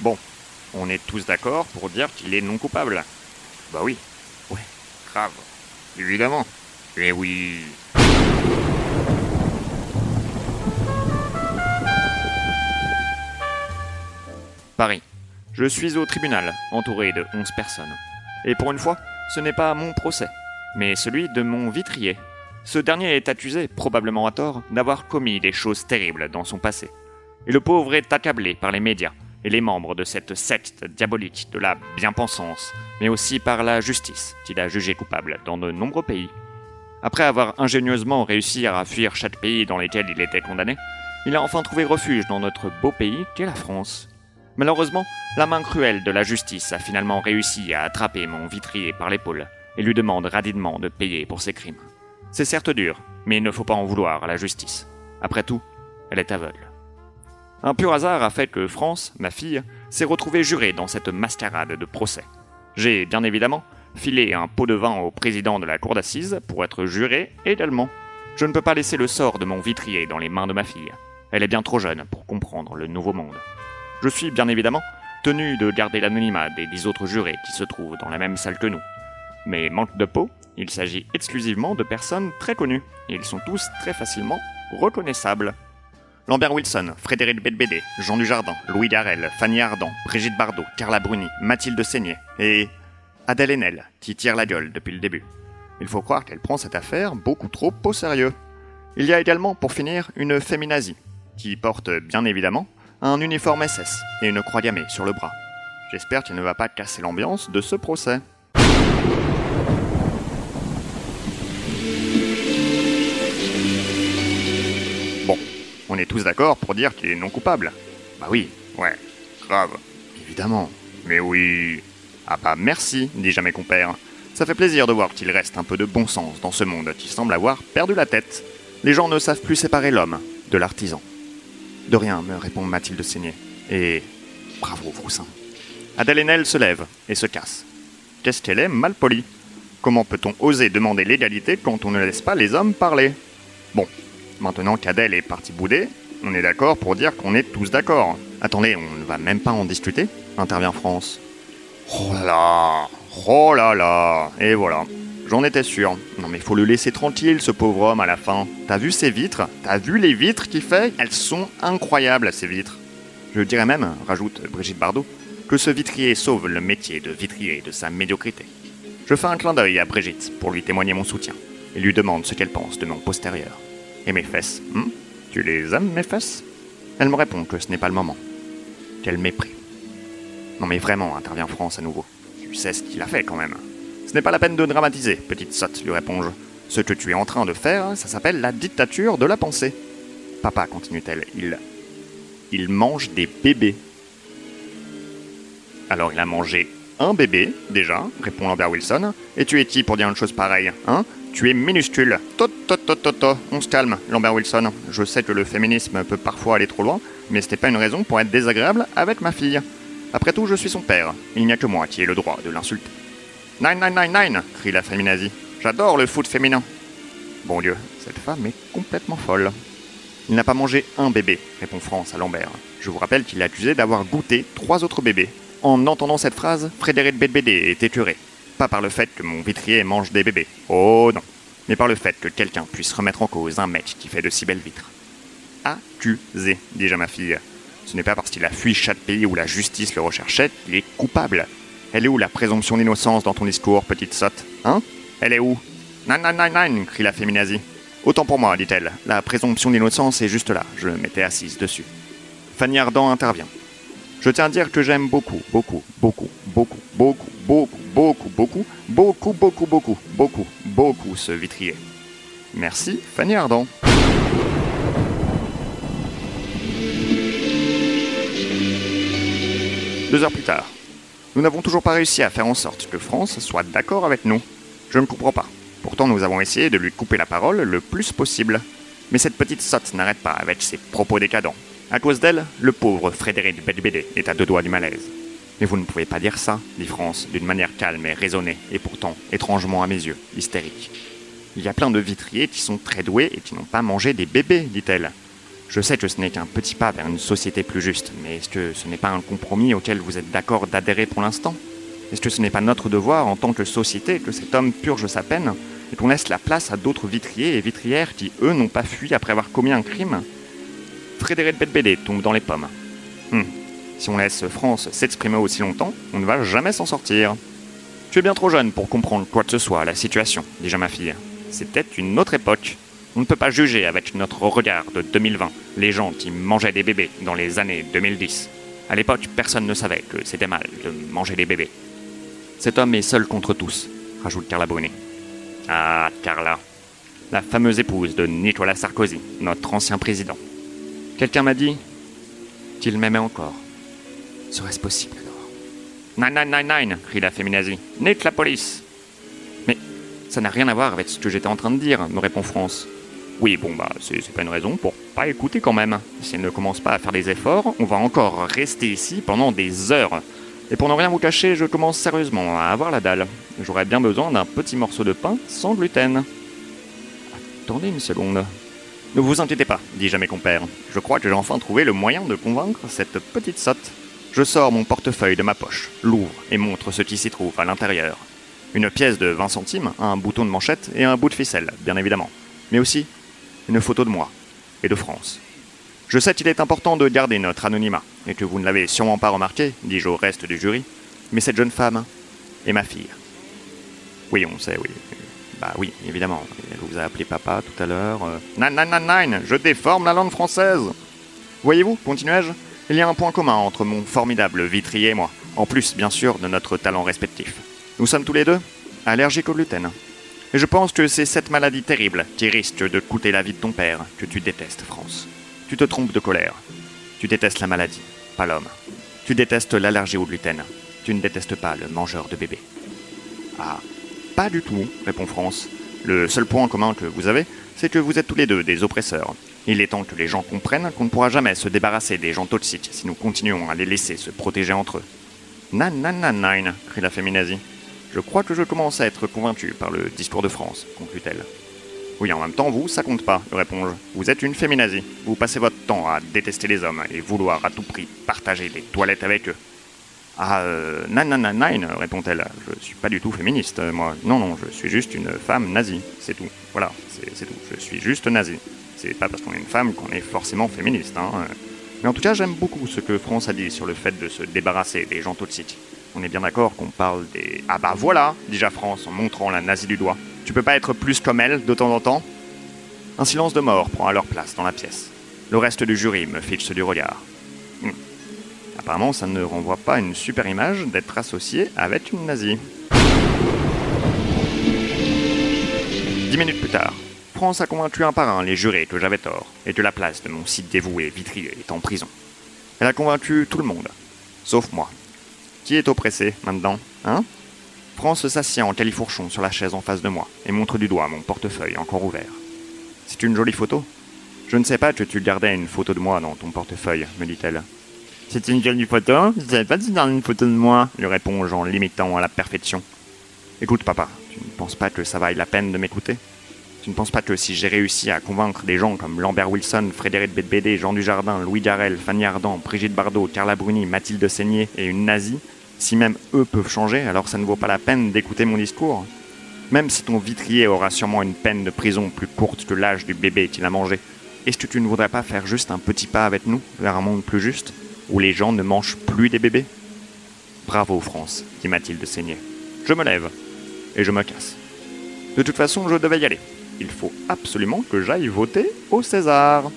Bon, on est tous d'accord pour dire qu'il est non coupable. Bah oui, ouais, grave. Évidemment. Eh oui. Paris. Je suis au tribunal, entouré de 11 personnes. Et pour une fois, ce n'est pas mon procès, mais celui de mon vitrier. Ce dernier est accusé, probablement à tort, d'avoir commis des choses terribles dans son passé. Et le pauvre est accablé par les médias et les membres de cette secte diabolique de la bien-pensance, mais aussi par la justice, qu'il a jugé coupable dans de nombreux pays. Après avoir ingénieusement réussi à fuir chaque pays dans lequel il était condamné, il a enfin trouvé refuge dans notre beau pays qu'est la France. Malheureusement, la main cruelle de la justice a finalement réussi à attraper mon vitrier par l'épaule et lui demande radidement de payer pour ses crimes. C'est certes dur, mais il ne faut pas en vouloir à la justice. Après tout, elle est aveugle. Un pur hasard a fait que France, ma fille, s'est retrouvée jurée dans cette mascarade de procès. J'ai, bien évidemment, filé un pot de vin au président de la cour d'assises pour être juré également. Je ne peux pas laisser le sort de mon vitrier dans les mains de ma fille. Elle est bien trop jeune pour comprendre le nouveau monde. Je suis, bien évidemment, tenu de garder l'anonymat des dix autres jurés qui se trouvent dans la même salle que nous. Mais manque de peau, il s'agit exclusivement de personnes très connues, et ils sont tous très facilement reconnaissables. Lambert Wilson, Frédéric Bedbédé, Jean Dujardin, Louis Garel, Fanny Ardant, Brigitte Bardot, Carla Bruni, Mathilde Seigné et Adèle Haenel, qui tire la gueule depuis le début. Il faut croire qu'elle prend cette affaire beaucoup trop au sérieux. Il y a également, pour finir, une féminazie, qui porte bien évidemment un uniforme SS et une croix gammée sur le bras. J'espère qu'il ne va pas casser l'ambiance de ce procès. Est tous d'accord pour dire qu'il est non coupable. Bah oui, ouais, grave, évidemment. Mais oui. Ah bah merci, dit jamais compère. Ça fait plaisir de voir qu'il reste un peu de bon sens dans ce monde qui semble avoir perdu la tête. Les gens ne savent plus séparer l'homme de l'artisan. De rien, me répond Mathilde Seigné. Et bravo, Froussin. Adèle Haenel se lève et se casse. Qu'est-ce qu'elle est mal polie Comment peut-on oser demander l'égalité quand on ne laisse pas les hommes parler? Bon, maintenant qu'Adèle est partie bouder, on est d'accord pour dire qu'on est tous d'accord. Attendez, on ne va même pas en discuter intervient France. Oh là là Oh là là Et voilà, j'en étais sûr. Non mais faut le laisser tranquille, ce pauvre homme, à la fin. T'as vu ces vitres? T'as vu les vitres qu'il fait? Elles sont incroyables, ces vitres. Je dirais même, rajoute Brigitte Bardot, que ce vitrier sauve le métier de vitrier de sa médiocrité. Je fais un clin d'œil à Brigitte pour lui témoigner mon soutien et lui demande ce qu'elle pense de mon postérieur. Et mes fesses, hein Tu les aimes, mes fesses? Elle me répond que ce n'est pas le moment. Quel mépris. Non mais vraiment, intervient France à nouveau. Tu sais ce qu'il a fait quand même. Ce n'est pas la peine de dramatiser, petite sotte, lui réponds-je. Ce que tu es en train de faire, ça s'appelle la dictature de la pensée. Papa, continue-t-elle, il. Il mange des bébés. Alors il a mangé un bébé, déjà, répond Lambert Wilson. Et tu es qui pour dire une chose pareille, hein? Tu es minuscule. Tot, tot, tot, tot, tot. On se calme, Lambert Wilson. Je sais que le féminisme peut parfois aller trop loin, mais ce n'est pas une raison pour être désagréable avec ma fille. Après tout, je suis son père. Il n'y a que moi qui ai le droit de l'insulter. Nine, nine, nine, nine crie la féminazie. J'adore le foot féminin. Bon Dieu, cette femme est complètement folle. Il n'a pas mangé un bébé, répond France à Lambert. Je vous rappelle qu'il est accusé d'avoir goûté trois autres bébés. En entendant cette phrase, Frédéric Bedbédé est écœuré. Pas par le fait que mon vitrier mange des bébés. Oh non. Mais par le fait que quelqu'un puisse remettre en cause un mec qui fait de si belles vitres. Accusé, déjà ma fille. Ce n'est pas parce qu'il a fui chaque pays où la justice le recherchait qu'il est coupable. Elle est où la présomption d'innocence dans ton discours, petite sotte Hein? Elle est où? Nan nan nan nan crie la féminazie. Autant pour moi, dit-elle. La présomption d'innocence est juste là. Je m'étais assise dessus. Fanny Ardant intervient. Je tiens à dire que j'aime beaucoup, beaucoup, beaucoup, beaucoup, beaucoup, beaucoup, beaucoup, beaucoup, beaucoup, beaucoup, beaucoup, beaucoup, beaucoup ce vitrier. Merci, Fanny Ardant. Deux heures plus tard, nous n'avons toujours pas réussi à faire en sorte que France soit d'accord avec nous. Je ne comprends pas. Pourtant, nous avons essayé de lui couper la parole le plus possible. Mais cette petite sotte n'arrête pas avec ses propos décadents. À cause d'elle, le pauvre Frédéric Bedbédé est à deux doigts du malaise. Mais vous ne pouvez pas dire ça, dit France, d'une manière calme et raisonnée, et pourtant, étrangement à mes yeux, hystérique. Il y a plein de vitriers qui sont très doués et qui n'ont pas mangé des bébés, dit-elle. Je sais que ce n'est qu'un petit pas vers une société plus juste, mais est-ce que ce n'est pas un compromis auquel vous êtes d'accord d'adhérer pour l'instant? Est-ce que ce n'est pas notre devoir en tant que société que cet homme purge sa peine et qu'on laisse la place à d'autres vitriers et vitrières qui, eux, n'ont pas fui après avoir commis un crime? Frédéric Bedbédé tombe dans les pommes. Hum. Si on laisse France s'exprimer aussi longtemps, on ne va jamais s'en sortir. Tu es bien trop jeune pour comprendre quoi que ce soit, la situation, déjà ma fille. Peut-être une autre époque. On ne peut pas juger avec notre regard de 2020 les gens qui mangeaient des bébés dans les années 2010. À l'époque, personne ne savait que c'était mal de manger des bébés. Cet homme est seul contre tous, rajoute Carla Bruni. Ah, Carla. La fameuse épouse de Nicolas Sarkozy, notre ancien président. Quelqu'un m'a dit qu'il m'aimait encore. Serait-ce possible alors? Nine, nine, nine, nine crie la féminazie. Nique la police Mais ça n'a rien à voir avec ce que j'étais en train de dire, me répond France. Oui, bon, bah, c'est pas une raison pour pas écouter quand même. Si elle ne commence pas à faire des efforts, on va encore rester ici pendant des heures. Et pour ne rien vous cacher, je commence sérieusement à avoir la dalle. J'aurais bien besoin d'un petit morceau de pain sans gluten. Attendez une seconde. Ne vous inquiétez pas, dis-je à mes compères. Je crois que j'ai enfin trouvé le moyen de convaincre cette petite sotte. Je sors mon portefeuille de ma poche, l'ouvre et montre ce qui s'y trouve à l'intérieur. Une pièce de 20 centimes, un bouton de manchette et un bout de ficelle, bien évidemment. Mais aussi une photo de moi et de France. Je sais qu'il est important de garder notre anonymat, et que vous ne l'avez sûrement pas remarqué, dis-je au reste du jury, mais cette jeune femme est ma fille. Oui, on sait, oui. Bah oui, évidemment. Elle vous a appelé papa tout à l'heure. Euh... Nine, nine, nine, nine, je déforme la langue française. Voyez-vous, continuai-je, il y a un point commun entre mon formidable vitrier et moi, en plus, bien sûr, de notre talent respectif. Nous sommes tous les deux allergiques au gluten. Et je pense que c'est cette maladie terrible qui risque de coûter la vie de ton père que tu détestes, France. Tu te trompes de colère. Tu détestes la maladie, pas l'homme. Tu détestes l'allergie au gluten. Tu ne détestes pas le mangeur de bébé. Ah, pas du tout, répond France. Le seul point commun que vous avez, c'est que vous êtes tous les deux des oppresseurs. Il est temps que les gens comprennent qu'on ne pourra jamais se débarrasser des gens toxiques si nous continuons à les laisser se protéger entre eux. Nan nan nan nan, crie la féminazie. Je crois que je commence à être convaincu par le discours de France, conclut-elle. Oui, en même temps, vous, ça compte pas, répond-je. Vous êtes une féminazie. Vous passez votre temps à détester les hommes et vouloir à tout prix partager les toilettes avec eux. Ah, euh, nan nan nan nan, répond-elle. Je suis pas du tout féministe, moi. Non, non, je suis juste une femme nazie. C'est tout. Voilà, c'est tout. Je suis juste nazie. C'est pas parce qu'on est une femme qu'on est forcément féministe, hein. Mais en tout cas, j'aime beaucoup ce que France a dit sur le fait de se débarrasser des gens toxiques. On est bien d'accord qu'on parle des... Ah bah voilà, déjà France en montrant la nazie du doigt. Tu peux pas être plus comme elle de temps en temps? Un silence de mort prend alors place dans la pièce. Le reste du jury me fixe du regard. Apparemment, ça ne renvoie pas une super image d'être associé avec une nazie. Dix minutes plus tard, France a convaincu un par un les jurés que j'avais tort et que la place de mon site dévoué vitrier est en prison. Elle a convaincu tout le monde, sauf moi. Qui est oppressé maintenant, hein? France s'assied en califourchon sur la chaise en face de moi et montre du doigt mon portefeuille encore ouvert. C'est une jolie photo Je ne sais pas que tu gardais une photo de moi dans ton portefeuille, me dit-elle. C'est une jolie photo Je ne savais pas tu gardais une photo de moi, lui réponds-je en l'imitant à la perfection. Écoute, papa, tu ne penses pas que ça vaille la peine de m'écouter? Tu ne penses pas que si j'ai réussi à convaincre des gens comme Lambert Wilson, Frédéric Bedbédé, Jean Dujardin, Louis Garel, Fanny Ardant, Brigitte Bardot, Carla Bruni, Mathilde Seigné et une nazie, si même eux peuvent changer, alors ça ne vaut pas la peine d'écouter mon discours. Même si ton vitrier aura sûrement une peine de prison plus courte que l'âge du bébé qu'il a mangé, est-ce que tu ne voudrais pas faire juste un petit pas avec nous vers un monde plus juste, où les gens ne mangent plus des bébés Bravo France, dit Mathilde Seigné. Je me lève et je me casse. De toute façon, je devais y aller. Il faut absolument que j'aille voter au César.